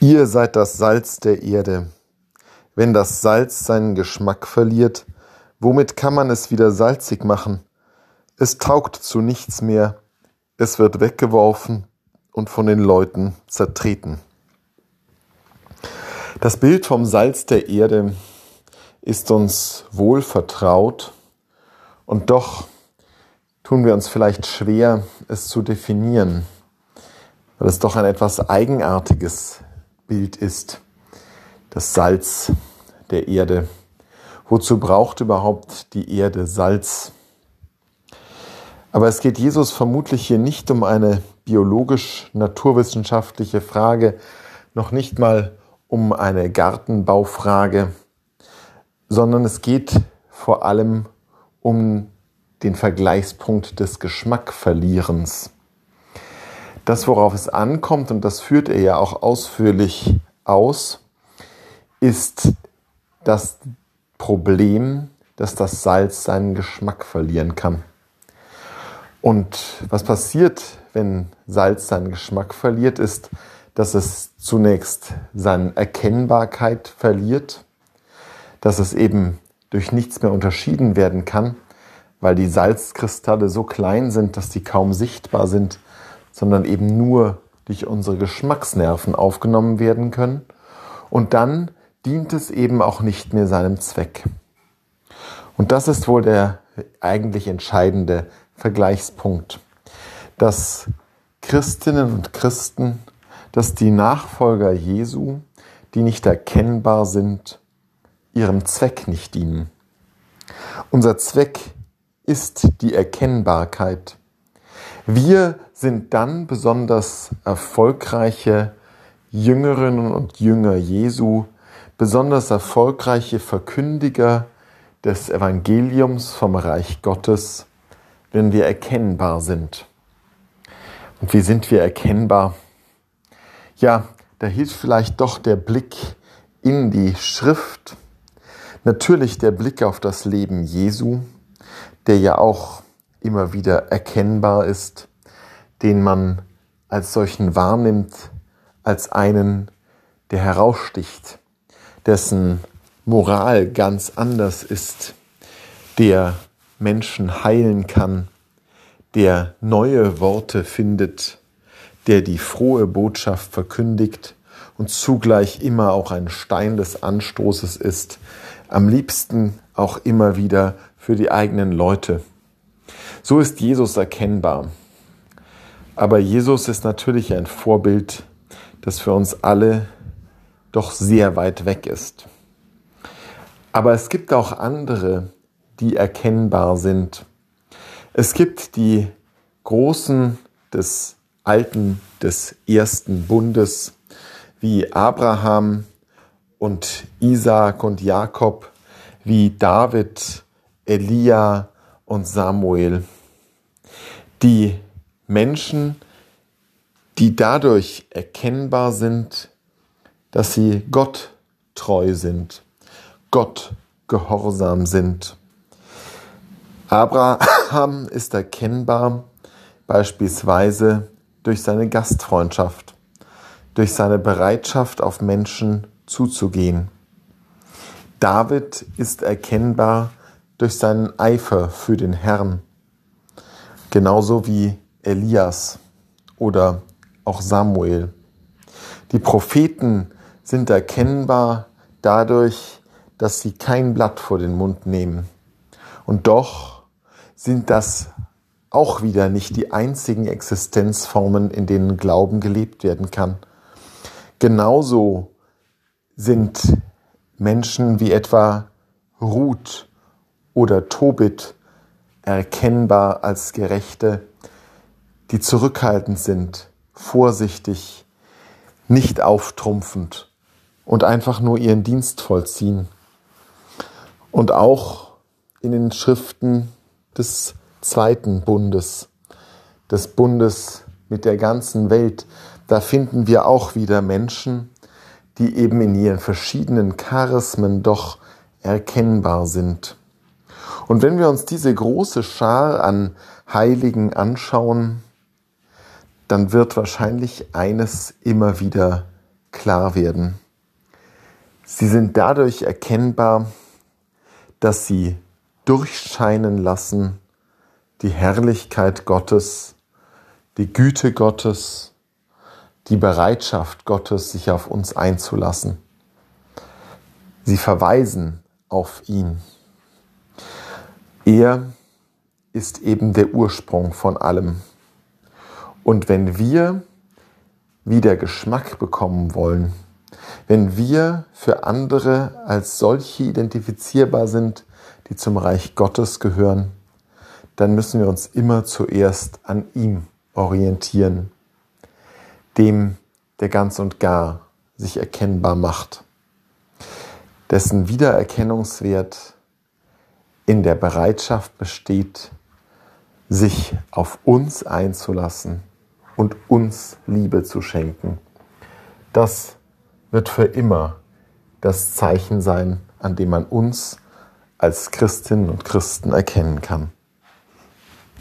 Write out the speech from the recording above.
Ihr seid das Salz der Erde. Wenn das Salz seinen Geschmack verliert, womit kann man es wieder salzig machen? Es taugt zu nichts mehr, es wird weggeworfen und von den Leuten zertreten. Das Bild vom Salz der Erde ist uns wohl vertraut und doch tun wir uns vielleicht schwer, es zu definieren, weil es doch ein etwas eigenartiges Bild ist, das Salz der Erde. Wozu braucht überhaupt die Erde Salz? Aber es geht Jesus vermutlich hier nicht um eine biologisch-naturwissenschaftliche Frage, noch nicht mal um eine Gartenbaufrage, sondern es geht vor allem um den Vergleichspunkt des Geschmackverlierens. Das, worauf es ankommt, und das führt er ja auch ausführlich aus, ist das Problem, dass das Salz seinen Geschmack verlieren kann. Und was passiert, wenn Salz seinen Geschmack verliert, ist, dass es zunächst seine Erkennbarkeit verliert, dass es eben durch nichts mehr unterschieden werden kann, weil die Salzkristalle so klein sind, dass sie kaum sichtbar sind sondern eben nur durch unsere Geschmacksnerven aufgenommen werden können. Und dann dient es eben auch nicht mehr seinem Zweck. Und das ist wohl der eigentlich entscheidende Vergleichspunkt, dass Christinnen und Christen, dass die Nachfolger Jesu, die nicht erkennbar sind, ihrem Zweck nicht dienen. Unser Zweck ist die Erkennbarkeit. Wir sind dann besonders erfolgreiche Jüngerinnen und Jünger Jesu, besonders erfolgreiche Verkündiger des Evangeliums vom Reich Gottes, wenn wir erkennbar sind. Und wie sind wir erkennbar? Ja, da hilft vielleicht doch der Blick in die Schrift, natürlich der Blick auf das Leben Jesu, der ja auch immer wieder erkennbar ist, den man als solchen wahrnimmt, als einen, der heraussticht, dessen Moral ganz anders ist, der Menschen heilen kann, der neue Worte findet, der die frohe Botschaft verkündigt und zugleich immer auch ein Stein des Anstoßes ist, am liebsten auch immer wieder für die eigenen Leute. So ist Jesus erkennbar. Aber Jesus ist natürlich ein Vorbild, das für uns alle doch sehr weit weg ist. Aber es gibt auch andere, die erkennbar sind. Es gibt die Großen des Alten, des ersten Bundes, wie Abraham und Isaak und Jakob, wie David, Elia und Samuel die Menschen, die dadurch erkennbar sind, dass sie Gott treu sind, Gott gehorsam sind. Abraham ist erkennbar beispielsweise durch seine Gastfreundschaft, durch seine Bereitschaft, auf Menschen zuzugehen. David ist erkennbar durch seinen Eifer für den Herrn genauso wie Elias oder auch Samuel. Die Propheten sind erkennbar dadurch, dass sie kein Blatt vor den Mund nehmen. Und doch sind das auch wieder nicht die einzigen Existenzformen, in denen Glauben gelebt werden kann. Genauso sind Menschen wie etwa Ruth oder Tobit erkennbar als Gerechte, die zurückhaltend sind, vorsichtig, nicht auftrumpfend und einfach nur ihren Dienst vollziehen. Und auch in den Schriften des zweiten Bundes, des Bundes mit der ganzen Welt, da finden wir auch wieder Menschen, die eben in ihren verschiedenen Charismen doch erkennbar sind. Und wenn wir uns diese große Schar an Heiligen anschauen, dann wird wahrscheinlich eines immer wieder klar werden. Sie sind dadurch erkennbar, dass sie durchscheinen lassen die Herrlichkeit Gottes, die Güte Gottes, die Bereitschaft Gottes, sich auf uns einzulassen. Sie verweisen auf ihn. Er ist eben der Ursprung von allem. Und wenn wir wieder Geschmack bekommen wollen, wenn wir für andere als solche identifizierbar sind, die zum Reich Gottes gehören, dann müssen wir uns immer zuerst an ihm orientieren, dem, der ganz und gar sich erkennbar macht, dessen Wiedererkennungswert in der Bereitschaft besteht, sich auf uns einzulassen und uns Liebe zu schenken. Das wird für immer das Zeichen sein, an dem man uns als Christinnen und Christen erkennen kann.